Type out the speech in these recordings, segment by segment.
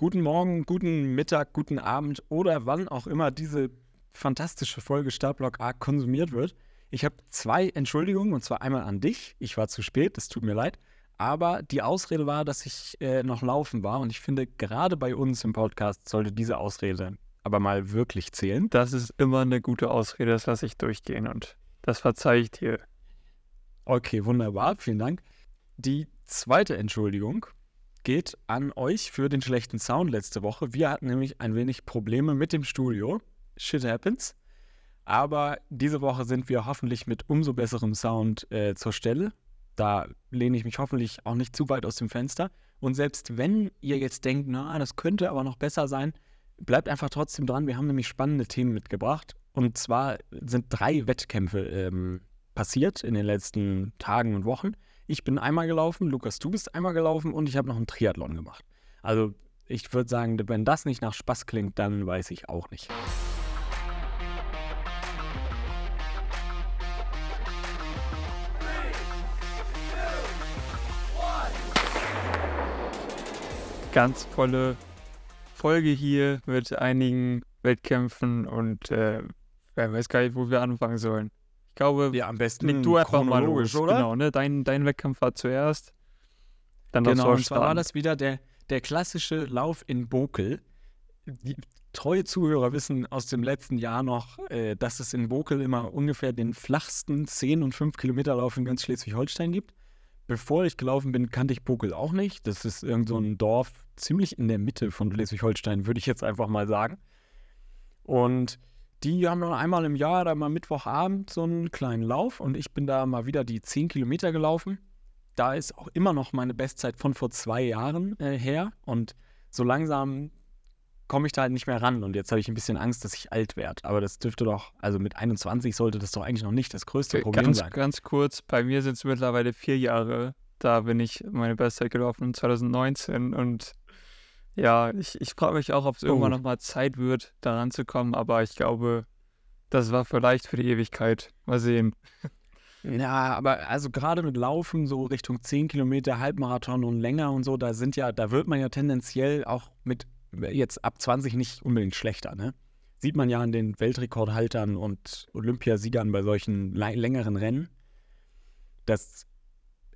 Guten Morgen, guten Mittag, guten Abend oder wann auch immer diese fantastische Folge Startblock A konsumiert wird. Ich habe zwei Entschuldigungen und zwar einmal an dich. Ich war zu spät, das tut mir leid. Aber die Ausrede war, dass ich äh, noch laufen war und ich finde, gerade bei uns im Podcast sollte diese Ausrede aber mal wirklich zählen. Das ist immer eine gute Ausrede, das lasse ich durchgehen und das verzeihe ich dir. Okay, wunderbar, vielen Dank. Die zweite Entschuldigung geht an euch für den schlechten Sound letzte Woche. Wir hatten nämlich ein wenig Probleme mit dem Studio. Shit happens. Aber diese Woche sind wir hoffentlich mit umso besserem Sound äh, zur Stelle. Da lehne ich mich hoffentlich auch nicht zu weit aus dem Fenster. Und selbst wenn ihr jetzt denkt, na, das könnte aber noch besser sein, bleibt einfach trotzdem dran. Wir haben nämlich spannende Themen mitgebracht. Und zwar sind drei Wettkämpfe ähm, passiert in den letzten Tagen und Wochen. Ich bin einmal gelaufen, Lukas, du bist einmal gelaufen und ich habe noch einen Triathlon gemacht. Also ich würde sagen, wenn das nicht nach Spaß klingt, dann weiß ich auch nicht. Ganz volle Folge hier mit einigen Wettkämpfen und äh, wer weiß gar nicht, wo wir anfangen sollen. Ich glaube, ja, am besten leg du einfach mal los, oder? Genau, ne? Dein, dein Wettkampf war zuerst. Dann genau, und zwar war das wieder der, der klassische Lauf in Bokel. Die treue Zuhörer wissen aus dem letzten Jahr noch, äh, dass es in Bokel immer ungefähr den flachsten 10 und 5 Kilometer Lauf in ganz Schleswig-Holstein gibt. Bevor ich gelaufen bin, kannte ich Bokel auch nicht. Das ist irgend so ein Dorf ziemlich in der Mitte von Schleswig-Holstein, würde ich jetzt einfach mal sagen. Und die haben dann einmal im Jahr, da mal Mittwochabend, so einen kleinen Lauf und ich bin da mal wieder die 10 Kilometer gelaufen. Da ist auch immer noch meine Bestzeit von vor zwei Jahren äh, her und so langsam komme ich da halt nicht mehr ran und jetzt habe ich ein bisschen Angst, dass ich alt werde. Aber das dürfte doch, also mit 21 sollte das doch eigentlich noch nicht das größte Problem ganz, sein. Ganz kurz, bei mir sind es mittlerweile vier Jahre. Da bin ich meine Bestzeit gelaufen 2019 und ja, ich, ich frage mich auch, ob es oh. irgendwann nochmal Zeit wird, da ranzukommen, aber ich glaube, das war vielleicht für die Ewigkeit. Mal sehen. Ja, aber also gerade mit Laufen, so Richtung 10 Kilometer, Halbmarathon und länger und so, da sind ja, da wird man ja tendenziell auch mit jetzt ab 20 nicht unbedingt schlechter, ne? Sieht man ja an den Weltrekordhaltern und Olympiasiegern bei solchen längeren Rennen, dass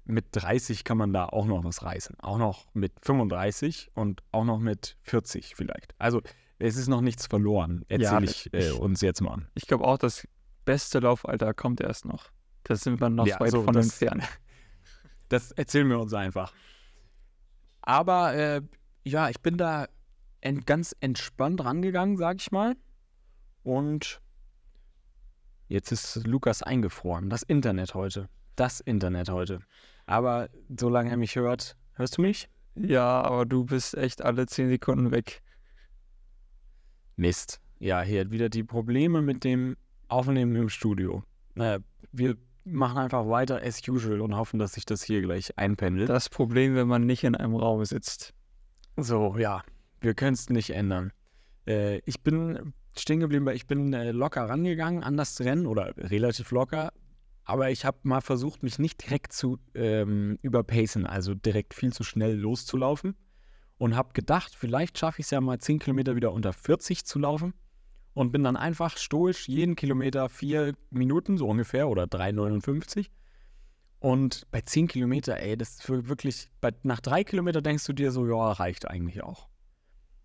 mit 30 kann man da auch noch was reißen. Auch noch mit 35 und auch noch mit 40 vielleicht. Also es ist noch nichts verloren, erzähle ja, ich, äh, uns jetzt mal an. Ich glaube auch, das beste Laufalter kommt erst noch. Das sind wir noch ja, weit so, von das, entfernt. Das erzählen wir uns einfach. Aber äh, ja, ich bin da ent ganz entspannt rangegangen, sag ich mal. Und jetzt ist Lukas eingefroren. Das Internet heute. Das Internet heute. Aber solange er mich hört, hörst du mich? Ja, aber du bist echt alle 10 Sekunden weg. Mist. Ja, hier wieder die Probleme mit dem Aufnehmen im Studio. Naja, wir machen einfach weiter as usual und hoffen, dass sich das hier gleich einpendelt. Das Problem, wenn man nicht in einem Raum sitzt. So, ja, wir können es nicht ändern. Äh, ich bin stehen geblieben, weil ich bin äh, locker rangegangen an das Rennen oder relativ locker, aber ich habe mal versucht, mich nicht direkt zu ähm, überpacen, also direkt viel zu schnell loszulaufen. Und habe gedacht, vielleicht schaffe ich es ja mal 10 Kilometer wieder unter 40 zu laufen. Und bin dann einfach stoisch jeden Kilometer vier Minuten, so ungefähr, oder 3,59. Und bei 10 Kilometer, ey, das ist wirklich, bei, nach drei Kilometer denkst du dir so, ja, reicht eigentlich auch.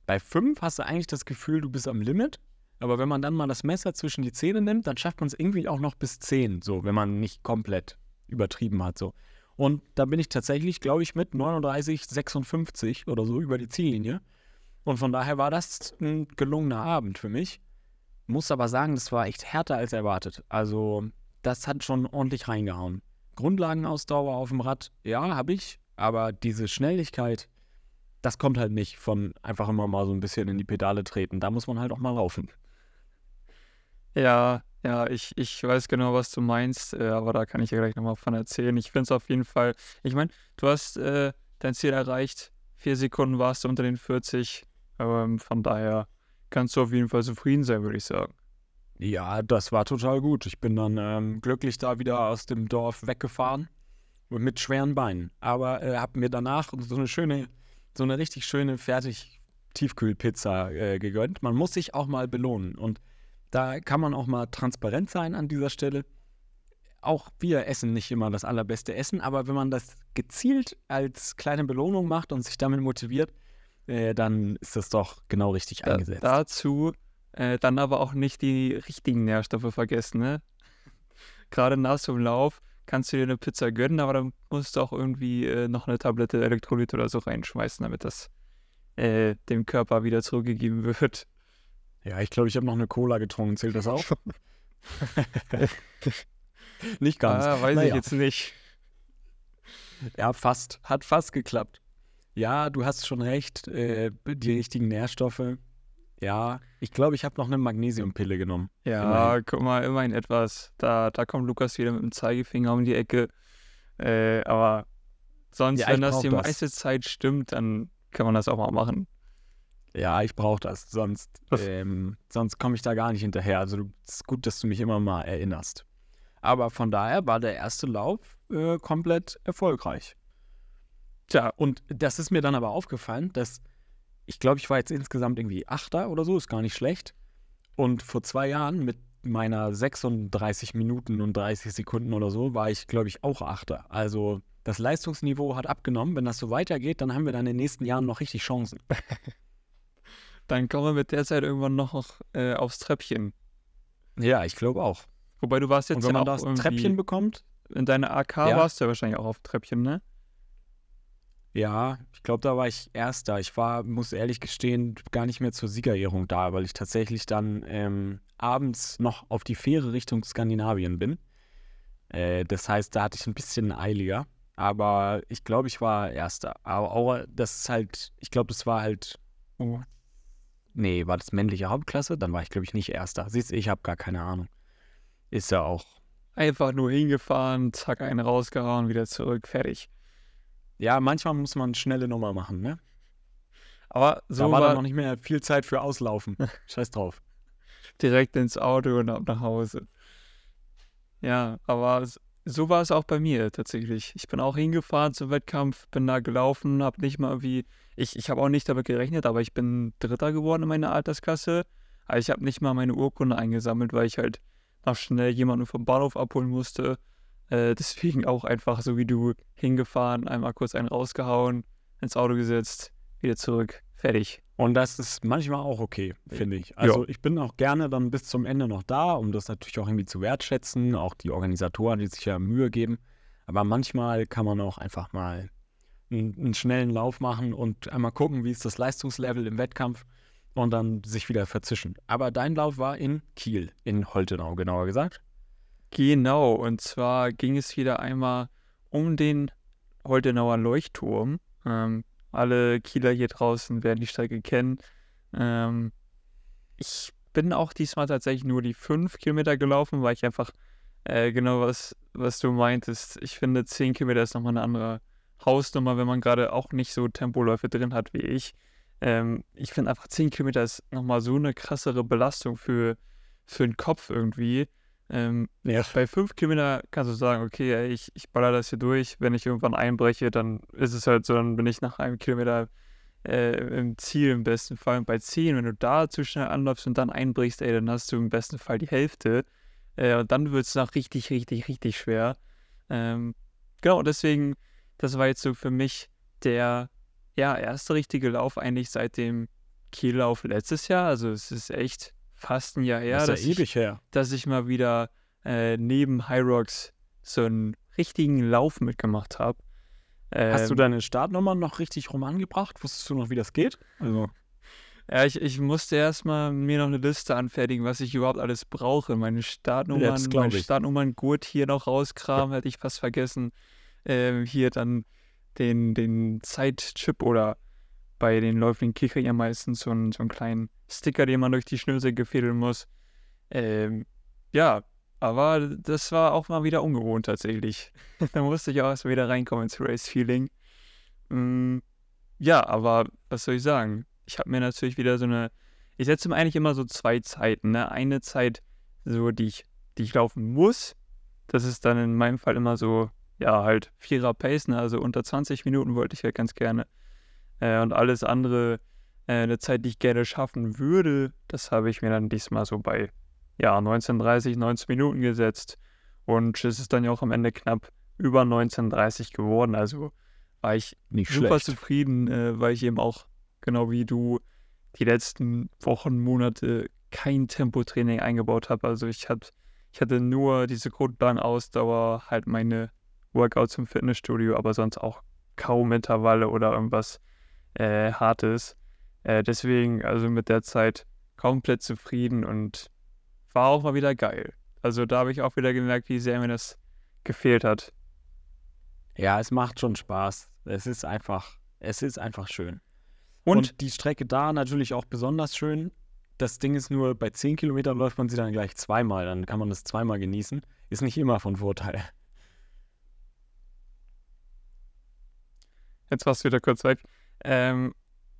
Bei 5 hast du eigentlich das Gefühl, du bist am Limit. Aber wenn man dann mal das Messer zwischen die Zähne nimmt, dann schafft man es irgendwie auch noch bis 10, so, wenn man nicht komplett übertrieben hat, so. Und da bin ich tatsächlich, glaube ich, mit 39, 56 oder so über die Ziellinie. Und von daher war das ein gelungener Abend für mich. Muss aber sagen, das war echt härter als erwartet. Also, das hat schon ordentlich reingehauen. Grundlagenausdauer auf dem Rad, ja, habe ich. Aber diese Schnelligkeit, das kommt halt nicht von einfach immer mal so ein bisschen in die Pedale treten. Da muss man halt auch mal laufen. Ja, ja, ich, ich weiß genau, was du meinst, äh, aber da kann ich ja gleich nochmal von erzählen. Ich finde es auf jeden Fall, ich meine, du hast äh, dein Ziel erreicht, vier Sekunden warst du unter den 40, ähm, von daher kannst du auf jeden Fall zufrieden sein, würde ich sagen. Ja, das war total gut. Ich bin dann ähm, glücklich da wieder aus dem Dorf weggefahren mit schweren Beinen, aber äh, habe mir danach so eine schöne, so eine richtig schöne fertig Tiefkühlpizza äh, gegönnt. Man muss sich auch mal belohnen. Und da kann man auch mal transparent sein an dieser Stelle. Auch wir essen nicht immer das allerbeste Essen, aber wenn man das gezielt als kleine Belohnung macht und sich damit motiviert, äh, dann ist das doch genau richtig Da, eingesetzt. dazu äh, dann aber auch nicht die richtigen Nährstoffe vergessen, ne? Gerade nach so einem Lauf kannst du dir eine Pizza gönnen, aber dann musst du auch irgendwie äh, noch eine Tablette Elektrolyt oder so reinschmeißen, damit das äh, dem Körper wieder zurückgegeben wird. Ja, ich glaube, ich habe noch eine Cola getrunken. Zählt das auch? nicht ganz. Ah, weiß ich Naja. jetzt nicht. Ja, fast. Hat fast geklappt. Ja, du hast schon recht. Äh, die richtigen Nährstoffe. Ja, ich glaube, ich habe noch eine Magnesiumpille genommen. Ja, Immerhin. guck mal, immerhin etwas. Da, da kommt Lukas wieder mit dem Zeigefinger um die Ecke. Äh, aber sonst, Ja, ich wenn das die meiste Zeit stimmt, dann kann man das auch mal machen. Ja, ich brauche das. Sonst, ähm, sonst komme ich da gar nicht hinterher. Also es ist gut, dass du mich immer mal erinnerst. Aber von daher war der erste Lauf äh, komplett erfolgreich. Tja, und das ist mir dann aber aufgefallen, dass ich glaube, ich war jetzt insgesamt irgendwie Achter oder so, ist gar nicht schlecht. Und vor zwei Jahren mit meiner 36 Minuten und 30 Sekunden oder so war ich, glaube ich, auch Achter. Also das Leistungsniveau hat abgenommen. Wenn das so weitergeht, dann haben wir dann in den nächsten Jahren noch richtig Chancen. Dann kommen wir mit der Zeit irgendwann noch äh, aufs Treppchen. Ja, ich glaube auch. Wobei du warst jetzt Und wenn ja man das Treppchen bekommt, in deiner AK Ja. warst du ja wahrscheinlich auch auf Treppchen, ne? ja, ich glaube, da war ich Erster. Ich war, muss ehrlich gestehen, gar nicht mehr zur Siegerehrung da, weil ich tatsächlich dann ähm, abends noch auf die Fähre Richtung Skandinavien bin. Äh, das heißt, da hatte ich ein bisschen eiliger. Aber ich glaube, ich war Erster. Aber auch, das ist halt, ich glaube, das war halt, Oh. Nee, war das männliche Hauptklasse? Dann war ich, glaube ich, nicht Erster. Siehst du, ich habe gar keine Ahnung. Ist ja auch. Einfach nur hingefahren, zack, einen rausgehauen, wieder zurück, fertig. Ja, manchmal muss man schnelle Nummer machen, ne? Aber So da war war dann noch nicht mehr viel Zeit für Auslaufen. Scheiß drauf. direkt ins Auto und ab nach Hause. Ja, aber so war es auch bei mir tatsächlich. Ich bin auch hingefahren zum Wettkampf, bin da gelaufen, habe nicht mal irgendwie, ich, ich habe auch nicht damit gerechnet, aber ich bin Dritter geworden in meiner Altersklasse. Aber ich habe nicht mal meine Urkunde eingesammelt, weil ich halt noch schnell jemanden vom Bahnhof abholen musste. Äh, deswegen auch einfach so wie du hingefahren, einmal kurz einen rausgehauen, ins Auto gesetzt, wieder zurück, fertig. Und das ist manchmal auch okay, finde ich. Also ich bin auch gerne dann bis zum Ende noch da, um das natürlich auch irgendwie zu wertschätzen. Auch die Organisatoren, die sich ja Mühe geben. Aber manchmal kann man auch einfach mal einen, einen schnellen Lauf machen und einmal gucken, wie ist das Leistungslevel im Wettkampf und dann sich wieder verzischen. Aber dein Lauf war in Kiel, in Holtenau, genauer gesagt. Genau, und zwar ging es wieder einmal um den Holtenauer Leuchtturm. Ähm, alle Kieler hier draußen werden die Strecke kennen. Ähm, ich bin auch diesmal tatsächlich nur die fünf Kilometer gelaufen, weil ich einfach äh, genau was, was du meintest. Ich finde, zehn Kilometer ist nochmal eine andere Hausnummer, wenn man gerade auch nicht so Tempoläufe drin hat wie ich. Ähm, ich finde einfach, zehn Kilometer ist nochmal so eine krassere Belastung für, für den Kopf irgendwie. Ähm, Ja. bei fünf Kilometer kannst du sagen, okay, ich, ich baller das hier durch. Wenn ich irgendwann einbreche, dann ist es halt so, dann bin ich nach einem Kilometer äh, im Ziel im besten Fall. Und bei zehn, wenn du da zu schnell anläufst und dann einbrichst, ey, dann hast du im besten Fall die Hälfte. Äh, und dann wird es noch richtig, richtig, richtig schwer. Ähm, genau, deswegen, das war jetzt so für mich der ja, erste richtige Lauf eigentlich seit dem Kiellauf letztes Jahr. Also es ist echt fast ein Jahr her, das dass ja ich ewig her. dass ich mal wieder äh, neben High Rocks so einen richtigen Lauf mitgemacht habe. Hast du Ähm, deine Startnummer noch richtig rum angebracht? Wusstest du noch, wie das geht? Also, Ja, ich, ich musste erstmal mir noch eine Liste anfertigen, was ich überhaupt alles brauche. Meine Startnummern, glaub mein ich. Startnummern-Gurt hier noch rauskramen, hätte ich fast vergessen. Ähm, hier dann den, den Zeitchip oder bei den Läufigen Kicker ja meistens so einen, so einen kleinen Sticker, den man durch die Schnürsenkel fädeln muss. Ähm, ja, aber das war auch mal wieder ungewohnt tatsächlich. da musste ich auch erst wieder reinkommen ins Race-Feeling. Mm, ja, aber was soll ich sagen? Ich habe mir natürlich wieder so eine. Ich setze mir eigentlich immer so zwei Zeiten. Ne? Eine Zeit, so die ich, die ich laufen muss. Das ist dann in meinem Fall immer so, ja, halt Vierer Pace, ne? also unter 20 Minuten wollte ich halt ganz gerne. Äh, und alles andere äh, eine Zeit, die ich gerne schaffen würde, das habe ich mir dann diesmal so bei ja, 1930, 19 Minuten gesetzt. Und es ist dann ja auch am Ende knapp über 1930 geworden. Also war ich Nicht super schlecht. zufrieden, äh, weil ich eben auch, genau wie du, die letzten Wochen, Monate kein Tempotraining eingebaut habe. Also ich, hab, ich hatte nur diese Grundlagenausdauer, halt meine Workouts im Fitnessstudio, aber sonst auch kaum Intervalle oder irgendwas äh, Hartes. Äh, deswegen, also mit der Zeit komplett zufrieden und war auch mal wieder geil. Also da habe ich auch wieder gemerkt, wie sehr mir das gefehlt hat. Ja, es macht schon Spaß. Es ist einfach, es ist einfach schön. Und, Und die Strecke da natürlich auch besonders schön. Das Ding ist nur, bei 10 Kilometern läuft man sie dann gleich zweimal. Dann kann man das zweimal genießen. Ist nicht immer von Vorteil. jetzt warst du wieder kurz weg. Ähm,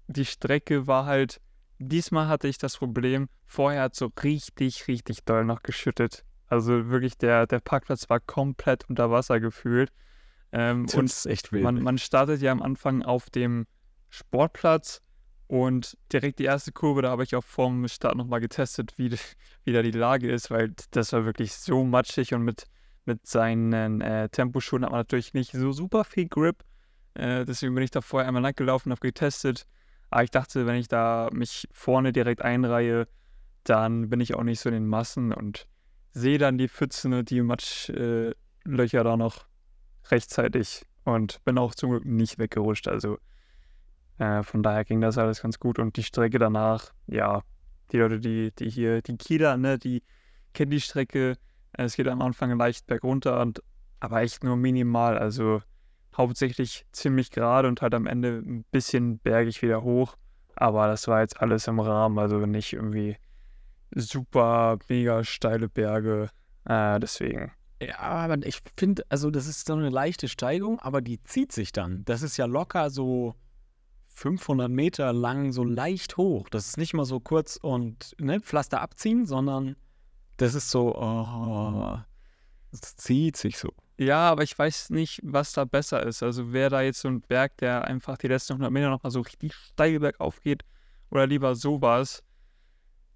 die Strecke war halt, diesmal hatte ich das Problem, vorher hat so richtig, richtig doll noch geschüttet. Also wirklich, der, der Parkplatz war komplett unter Wasser gefühlt. Ähm, und ist echt wild. man, man startet ja am Anfang auf dem Sportplatz und direkt die erste Kurve, da habe ich auch vorm Start nochmal getestet, wie, wie da die Lage ist, weil das war wirklich so matschig und mit, mit seinen äh, Temposchuhen hat man natürlich nicht so super viel Grip. Äh, deswegen bin ich da vorher einmal lang gelaufen, habe getestet. Aber ich dachte, wenn ich da mich vorne direkt einreihe, dann bin ich auch nicht so in den Massen und sehe dann die Pfützen und die Matschlöcher äh, da noch rechtzeitig und bin auch zum Glück nicht weggerutscht. Also äh, von daher ging das alles ganz gut. Und die Strecke danach, ja, die Leute, die, die hier, die Kieler, ne, die kennen die Strecke. Es geht am Anfang leicht bergunter, und, aber echt nur minimal. Also hauptsächlich ziemlich gerade und halt am Ende ein bisschen bergig wieder hoch. Aber das war jetzt alles im Rahmen, also nicht irgendwie super mega steile Berge. Äh, deswegen. Ja, aber ich finde, also das ist so eine leichte Steigung, aber die zieht sich dann. Das ist ja locker so 500 Meter lang, so leicht hoch. Das ist nicht mal so kurz und ne, Pflaster abziehen, sondern das ist so, oh, es zieht sich so. Ja, aber ich weiß nicht, was da besser ist. Also wäre da jetzt so ein Berg, der einfach die letzten 100 Meter nochmal so richtig steil bergauf geht oder lieber sowas.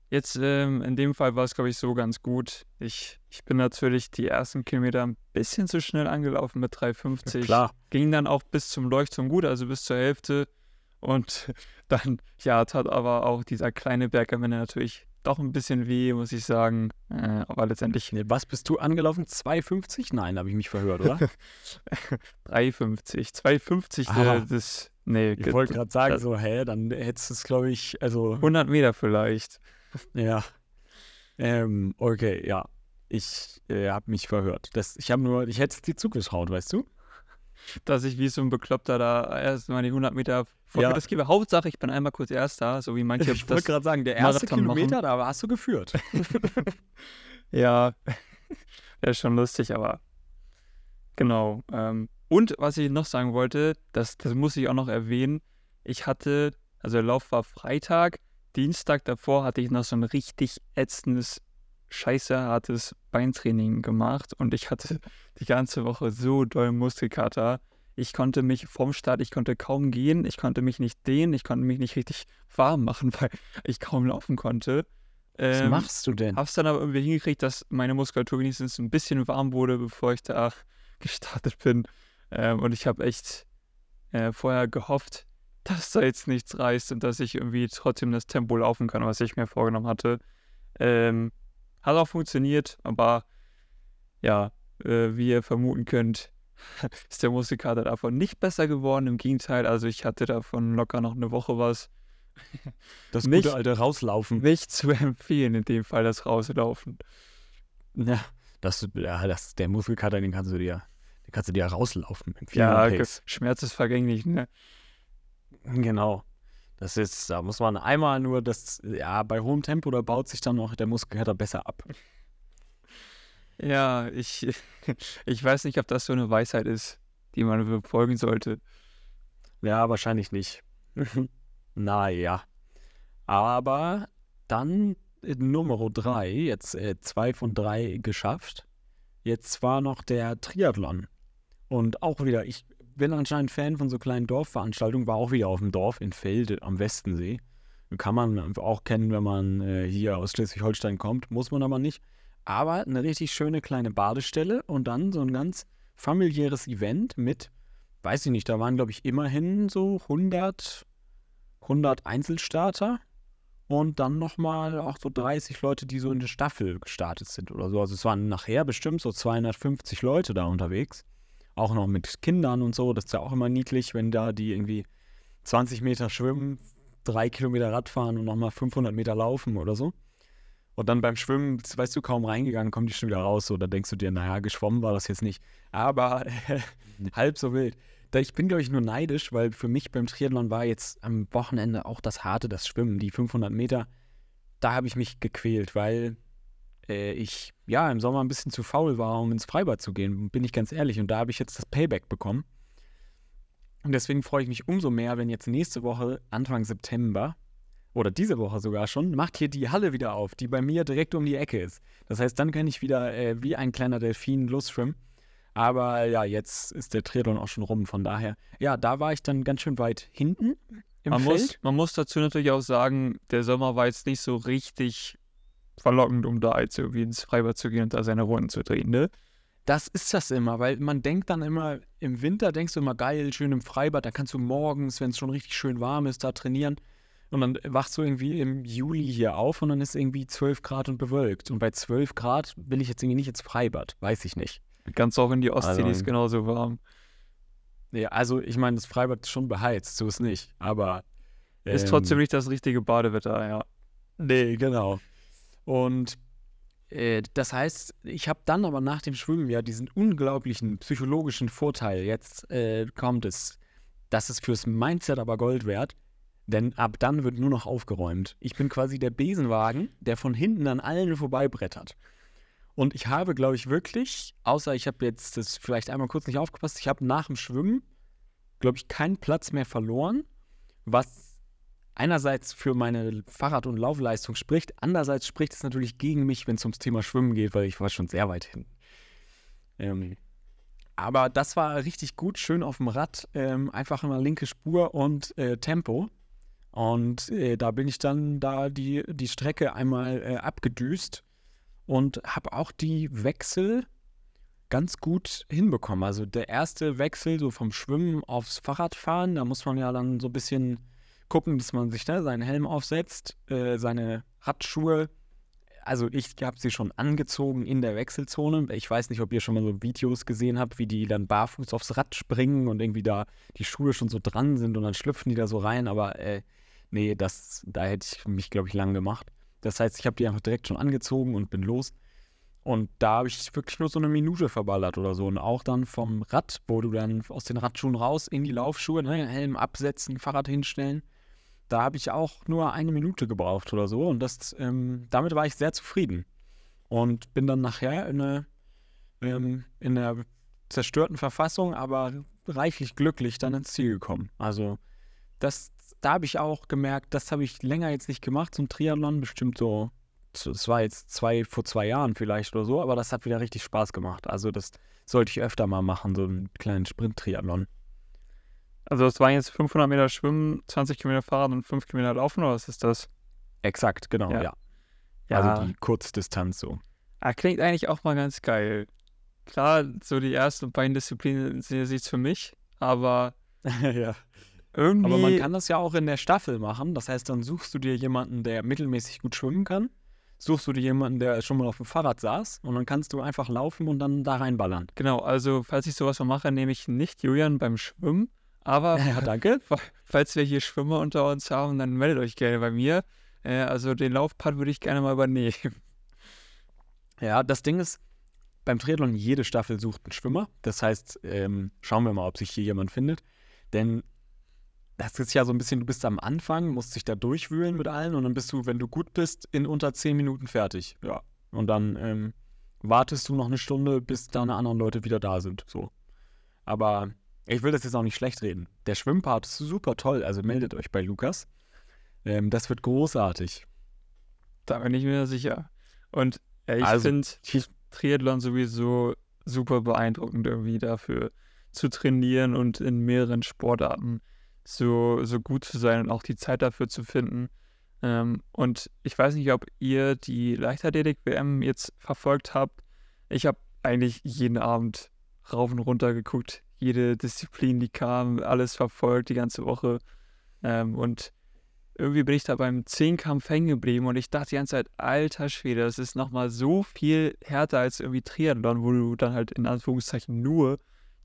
Jetzt ähm, in dem Fall war es, glaube ich, so ganz gut. Ich, ich bin natürlich die ersten Kilometer ein bisschen zu schnell angelaufen mit 3,50. Klar. Ging dann auch bis zum Leuchtturm gut, also bis zur Hälfte. Und dann, ja, tat aber auch dieser kleine Berg am Ende natürlich doch ein bisschen weh, muss ich sagen. Äh, aber letztendlich Ne, Was bist du angelaufen? 2,50? Nein, habe ich mich verhört, oder? 3,50. 2,50, Ah. äh, das. Nee, Ich wollte gerade sagen, so, hä, dann hättest du es, glaube ich, also, 100 Meter vielleicht. ja. Ähm, okay, ja. Ich äh, habe mich verhört. Das, ich habe nur, ich hätte es dir zugeschaut, weißt du? Dass ich wie so ein Bekloppter da erst mal die 100 Meter vor Ja. das gebe. Hauptsache, ich bin einmal kurz Erster, so wie manche Ich wollte gerade sagen, der erste Marathon machen. Kilometer, da hast du geführt. Ja, wäre schon lustig, aber genau. Ähm, und was ich noch sagen wollte, das, das muss ich auch noch erwähnen. Ich hatte, also der Lauf war Freitag, Dienstag davor hatte ich noch so ein richtig ätzendes, scheiße hartes Beintraining gemacht und ich hatte die ganze Woche so doll Muskelkater. Ich konnte mich vom Start, ich konnte kaum gehen, ich konnte mich nicht dehnen, ich konnte mich nicht richtig warm machen, weil ich kaum laufen konnte. Was Ähm, machst du denn? Hab's dann aber irgendwie hingekriegt, dass meine Muskulatur wenigstens ein bisschen warm wurde, bevor ich da gestartet bin. Ähm, und ich habe echt äh, vorher gehofft, dass da jetzt nichts reißt und dass ich irgendwie trotzdem das Tempo laufen kann, was ich mir vorgenommen hatte. Ähm, hat auch funktioniert, aber ja, äh, wie ihr vermuten könnt, ist der Muskelkater davon nicht besser geworden. Im Gegenteil, also ich hatte davon locker noch eine Woche was. Das nicht- gute alte Rauslaufen. Nicht zu empfehlen, in dem Fall das Rauslaufen. Ja, das, ja, das, der Muskelkater, den kannst du dir, den kannst du dir rauslaufen. Ja. Schmerz ist vergänglich, ne? Genau. Das ist, da muss man einmal nur das, ja, bei hohem Tempo, da baut sich dann noch der Muskelkater besser ab. Ja, ich, ich weiß nicht, ob das so eine Weisheit ist, die man befolgen sollte. Ja, wahrscheinlich nicht. naja. Aber dann Nummer drei, jetzt äh, zwei von drei geschafft. Jetzt war noch der Triathlon. Und auch wieder, ich bin anscheinend Fan von so kleinen Dorfveranstaltungen, war auch wieder auf dem Dorf in Felde am Westensee. Kann man auch kennen, wenn man äh, hier aus Schleswig-Holstein kommt, muss man aber nicht. Aber eine richtig schöne kleine Badestelle und dann so ein ganz familiäres Event mit, weiß ich nicht, da waren glaube ich immerhin so 100, 100 Einzelstarter und dann nochmal auch so 30 Leute, die so in der Staffel gestartet sind oder so. Also es waren nachher bestimmt so 250 Leute da unterwegs. Auch noch mit Kindern und so. Das ist ja auch immer niedlich, wenn da die irgendwie 20 Meter schwimmen, drei Kilometer Radfahren und nochmal 500 Meter laufen oder so. Und dann beim Schwimmen, weißt du, kaum reingegangen, kommen die schon wieder raus. So, da denkst du dir, naja, geschwommen war das jetzt nicht. Aber halb so wild. Ich bin, glaube ich, nur neidisch, weil für mich beim Triathlon war jetzt am Wochenende auch das Harte, das Schwimmen, die 500 Meter. Da habe ich mich gequält, weil äh, ich ja im Sommer ein bisschen zu faul war, um ins Freibad zu gehen, bin ich ganz ehrlich. Und da habe ich jetzt das Payback bekommen. Und deswegen freue ich mich umso mehr, wenn jetzt nächste Woche, Anfang September, oder diese Woche sogar schon, macht hier die Halle wieder auf, die bei mir direkt um die Ecke ist. Das heißt, dann kann ich wieder äh, wie ein kleiner Delfin losschwimmen. Aber ja, jetzt ist der Triathlon auch schon rum. Von daher, ja, da war ich dann ganz schön weit hinten im man Feld. Muss, man muss dazu natürlich auch sagen, der Sommer war jetzt nicht so richtig verlockend, um da jetzt irgendwie ins Freibad zu gehen und da seine Runden zu drehen, ne? Das ist das immer, weil man denkt dann immer, im Winter denkst du immer, geil, schön im Freibad, da kannst du morgens, wenn es schon richtig schön warm ist, da trainieren. Und dann wachst du irgendwie im Juli hier auf und dann ist irgendwie 12 Grad und bewölkt. Und bei 12 Grad will ich jetzt irgendwie nicht ins Freibad, weiß ich nicht. Ganz auch in die Ostsee, also, die ist genauso warm. Ja, also ich meine, das Freibad ist schon beheizt, so ist nicht, aber. Ähm, ist trotzdem nicht das richtige Badewetter, ja. Nee, genau. Und äh, das heißt, ich habe dann aber nach dem Schwimmen ja diesen unglaublichen psychologischen Vorteil. Jetzt äh, kommt es. Das ist fürs Mindset aber Gold wert. Denn ab dann wird nur noch aufgeräumt. Ich bin quasi der Besenwagen, der von hinten an allen vorbeibrettert. Und ich habe, glaube ich, wirklich, außer ich habe jetzt das vielleicht einmal kurz nicht aufgepasst, ich habe nach dem Schwimmen, glaube ich, keinen Platz mehr verloren, was einerseits für meine Fahrrad- und Laufleistung spricht, andererseits spricht es natürlich gegen mich, wenn es ums Thema Schwimmen geht, weil ich war schon sehr weit hin. Ähm, aber das war richtig gut, schön auf dem Rad, ähm, einfach immer linke Spur und äh, Tempo. Und äh, da bin ich dann da die, die Strecke einmal äh, abgedüst und habe auch die Wechsel ganz gut hinbekommen. Also der erste Wechsel so vom Schwimmen aufs Fahrradfahren, da muss man ja dann so ein bisschen gucken, dass man sich ne, seinen Helm aufsetzt, äh, seine Radschuhe. Also ich habe sie schon angezogen in der Wechselzone. Ich weiß nicht, ob ihr schon mal so Videos gesehen habt, wie die dann barfuß aufs Rad springen und irgendwie da die Schuhe schon so dran sind und dann schlüpfen die da so rein. Aber äh, nee, das, da hätte ich mich, glaube ich, lang gemacht. Das heißt, ich habe die einfach direkt schon angezogen und bin los. Und da habe ich wirklich nur so eine Minute verballert oder so. Und auch dann vom Rad, wo du dann aus den Radschuhen raus in die Laufschuhe, ne, Helm absetzen, Fahrrad hinstellen. Da habe ich auch nur eine Minute gebraucht oder so. Und das, ähm, damit war ich sehr zufrieden. Und bin dann nachher in, eine, ähm, in einer zerstörten Verfassung, aber reichlich glücklich dann ins Ziel gekommen. Also das, da habe ich auch gemerkt, das habe ich länger jetzt nicht gemacht zum Triathlon, bestimmt so, es war jetzt zwei, vor zwei Jahren vielleicht oder so, aber das hat wieder richtig Spaß gemacht. Also das sollte ich öfter mal machen, so einen kleinen Sprint-Triathlon. Also es waren jetzt 500 Meter Schwimmen, 20 Kilometer Fahrrad und 5 Kilometer Laufen, oder was ist das? Exakt, genau, ja. ja. ja. Also die Kurzdistanz so. Ah, klingt eigentlich auch mal ganz geil. Klar, so die ersten beiden Disziplinen sind jetzt nichts für mich, aber ja. Irgendwie. Aber man kann das ja auch in der Staffel machen. Das heißt, dann suchst du dir jemanden, der mittelmäßig gut schwimmen kann. Suchst du dir jemanden, der schon mal auf dem Fahrrad saß und dann kannst du einfach laufen und dann da reinballern. Genau, also falls ich sowas mal mache, nehme ich nicht Julian beim Schwimmen. Aber ja, danke. falls wir hier Schwimmer unter uns haben, dann meldet euch gerne bei mir. Äh, also den Laufpart würde ich gerne mal übernehmen. Ja, das Ding ist, beim Triathlon jede Staffel sucht einen Schwimmer. Das heißt, ähm, schauen wir mal, ob sich hier jemand findet. Denn das ist ja so ein bisschen, du bist am Anfang, musst dich da durchwühlen mit allen und dann bist du, wenn du gut bist, in unter zehn Minuten fertig. Ja. Und dann ähm, wartest du noch eine Stunde, bis deine anderen Leute wieder da sind. So. Aber ich will das jetzt auch nicht schlecht reden. Der Schwimmpart ist super toll, also meldet euch bei Lukas. Ähm, das wird großartig. Da bin ich mir sicher. Und ja, ich also, finde Triathlon sowieso super beeindruckend irgendwie dafür zu trainieren und in mehreren Sportarten so, so gut zu sein und auch die Zeit dafür zu finden. Ähm, und ich weiß nicht, ob ihr die Leichtathletik-WM jetzt verfolgt habt. Ich habe eigentlich jeden Abend rauf und runter geguckt, jede Disziplin, die kam, alles verfolgt die ganze Woche. Ähm, und irgendwie bin ich da beim Zehnkampf hängen geblieben und ich dachte die ganze Zeit, alter Schwede, das ist nochmal so viel härter als irgendwie Triathlon, wo du dann halt in Anführungszeichen nur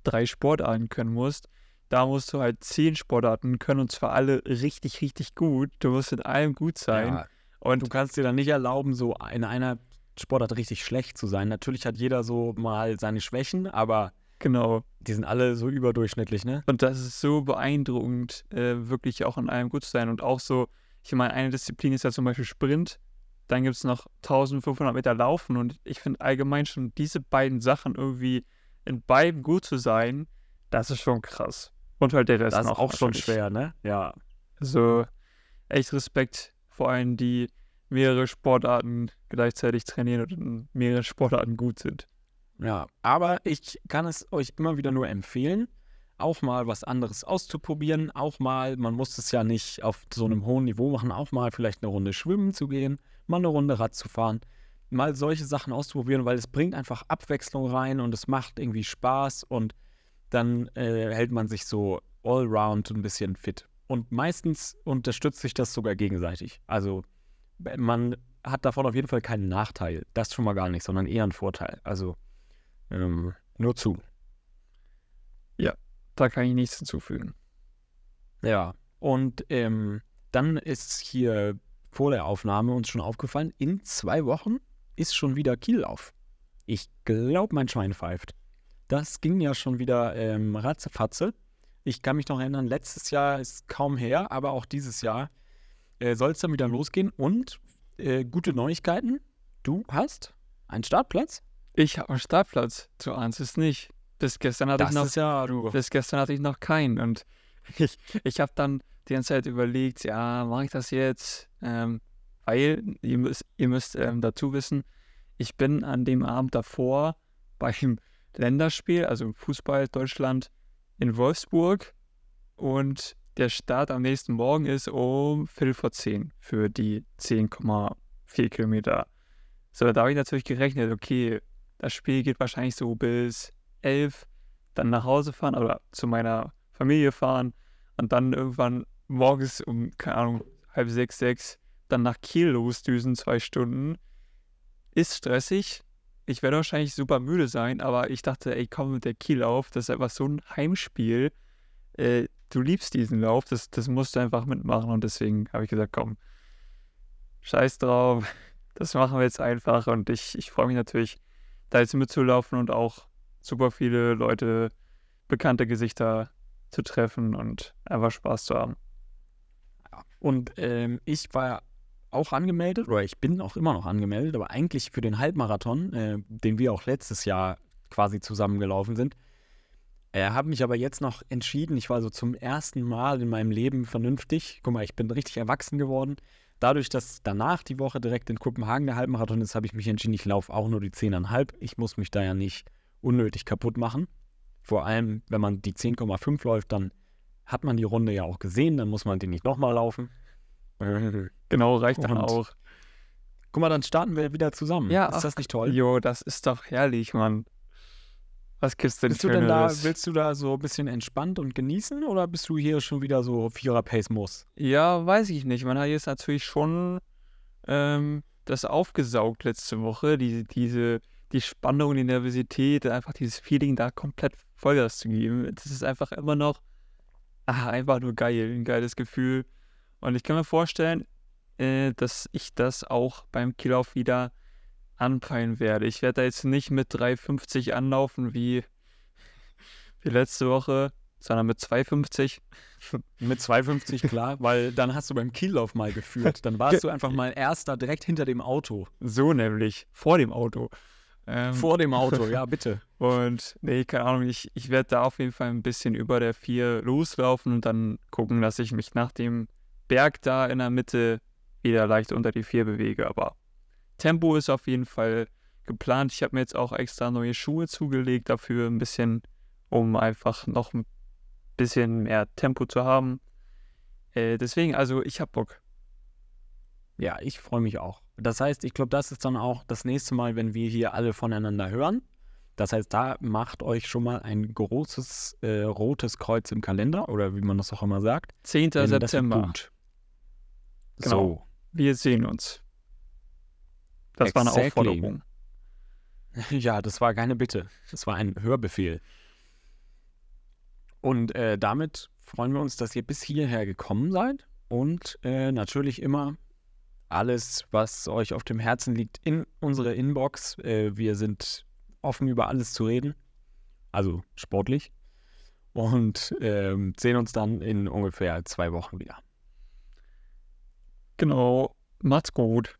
drei Sportarten können musst. Da musst du halt zehn Sportarten können und zwar alle richtig, richtig gut. Du musst in allem gut sein. Ja, und du kannst dir dann nicht erlauben, so in einer Sportart richtig schlecht zu sein. Natürlich hat jeder so mal seine Schwächen, aber genau. die sind alle so überdurchschnittlich, ne? Und das ist so beeindruckend, äh, wirklich auch in allem gut zu sein. Und auch so, ich meine, eine Disziplin ist ja zum Beispiel Sprint. Dann gibt es noch 1500 Meter Laufen. Und ich finde allgemein schon diese beiden Sachen irgendwie in beiden gut zu sein, das ist schon krass. Und halt der Rest das ist auch schon schwer, ne? Ja. Also echt Respekt vor allem, die mehrere Sportarten gleichzeitig trainieren und in mehreren Sportarten gut sind. Ja, aber ich kann es euch immer wieder nur empfehlen, auch mal was anderes auszuprobieren. Auch mal, man muss es ja nicht auf so einem hohen Niveau machen, auch mal vielleicht eine Runde schwimmen zu gehen, mal eine Runde Rad zu fahren. Mal solche Sachen auszuprobieren, weil es bringt einfach Abwechslung rein und es macht irgendwie Spaß und dann äh, hält man sich so allround ein bisschen fit. Und meistens unterstützt sich das sogar gegenseitig. Also man hat davon auf jeden Fall keinen Nachteil. Das schon mal gar nicht, sondern eher einen Vorteil. Also ähm, nur zu. Ja, da kann ich nichts hinzufügen. Ja, und ähm, dann ist hier vor der Aufnahme uns schon aufgefallen, in zwei Wochen ist schon wieder Kiellauf. Ich glaube, mein Schwein pfeift. Das ging ja schon wieder ähm, ratzefatze. Ich kann mich noch erinnern, letztes Jahr ist kaum her, aber auch dieses Jahr äh, soll es dann wieder losgehen. Und äh, gute Neuigkeiten, du hast einen Startplatz. Ich habe einen Startplatz, du ahnst es nicht. Bis gestern hatte das ich noch, ja, du. bis gestern hatte ich noch keinen. Und ich, ich habe dann die ganze Zeit überlegt, ja, mache ich das jetzt? Ähm, weil, ihr müsst, ihr müsst ähm, dazu wissen, ich bin an dem Abend davor beim Länderspiel, also Fußball Deutschland in Wolfsburg und der Start am nächsten Morgen ist um Viertel vor zehn für die 10,4 Kilometer. So, da habe ich natürlich gerechnet, okay, das Spiel geht wahrscheinlich so bis elf, dann nach Hause fahren oder zu meiner Familie fahren und dann irgendwann morgens um, keine Ahnung, halb sechs, sechs, dann nach Kiel losdüsen, zwei Stunden. Ist stressig, ich werde wahrscheinlich super müde sein, aber ich dachte, ey, komm mit der Kiellauf, das ist einfach so ein Heimspiel. Äh, du liebst diesen Lauf, das, das musst du einfach mitmachen und deswegen habe ich gesagt, komm, scheiß drauf, das machen wir jetzt einfach und ich, ich freue mich natürlich, da jetzt mitzulaufen und auch super viele Leute, bekannte Gesichter zu treffen und einfach Spaß zu haben. Und ähm, ich war auch angemeldet, oder ich bin auch immer noch angemeldet, aber eigentlich für den Halbmarathon, äh, den wir auch letztes Jahr quasi zusammengelaufen sind. Äh, habe mich aber jetzt noch entschieden, ich war so zum ersten Mal in meinem Leben vernünftig. Guck mal, ich bin richtig erwachsen geworden. Dadurch, dass danach die Woche direkt in Kopenhagen der Halbmarathon ist, habe ich mich entschieden, ich laufe auch nur die 10,5. Ich muss mich da ja nicht unnötig kaputt machen. Vor allem, wenn man die 10,5 läuft, dann hat man die Runde ja auch gesehen, dann muss man die nicht nochmal laufen. Genau, reicht dann Und, auch. Guck mal, dann starten wir wieder zusammen. Ja, ist das nicht toll? Jo, das ist doch herrlich, Mann. Was gibt's denn bist du denn da, Willst du da so ein bisschen entspannt und genießen oder bist du hier schon wieder so Vierer-Pace-Muss? Ja, weiß ich nicht. Man hat jetzt natürlich schon ähm, das aufgesaugt letzte Woche, die, diese, die Spannung, die Nervosität, einfach dieses Feeling da komplett Vollgas zu geben. Das ist einfach immer noch ach, einfach nur geil, ein geiles Gefühl. Und ich kann mir vorstellen, äh, dass ich das auch beim Kickoff wieder anpeilen werde. Ich werde da jetzt nicht mit 3,50 anlaufen wie, wie letzte Woche, sondern mit 2,50. mit 2,50 klar, weil dann hast du beim Kiellauf mal geführt. Dann warst du einfach mal Erster direkt hinter dem Auto. So nämlich, vor dem Auto. Ähm, vor dem Auto, ja, bitte. Und nee, keine Ahnung, ich, ich werde da auf jeden Fall ein bisschen über der 4 loslaufen und dann gucken, dass ich mich nach dem Berg da in der Mitte wieder leicht unter die 4 bewege. Aber Tempo ist auf jeden Fall geplant. Ich habe mir jetzt auch extra neue Schuhe zugelegt dafür, ein bisschen, um einfach noch ein bisschen mehr Tempo zu haben. Äh, deswegen, also ich habe Bock. Ja, ich freue mich auch. Das heißt, ich glaube, das ist dann auch das nächste Mal, wenn wir hier alle voneinander hören. Das heißt, da macht euch schon mal ein großes äh, rotes Kreuz im Kalender oder wie man das auch immer sagt. 10. Denn das wird September. Genau. So. Wir sehen uns. Das war eine Exactly. Aufforderung. Ja, das war keine Bitte. Das war ein Hörbefehl. Und äh, damit freuen wir uns, dass ihr bis hierher gekommen seid. Und äh, natürlich immer alles, was euch auf dem Herzen liegt, in unsere Inbox. Äh, wir sind offen über alles zu reden. Also sportlich. Und ähm, sehen uns dann in ungefähr zwei Wochen wieder. Genau. Macht's gut.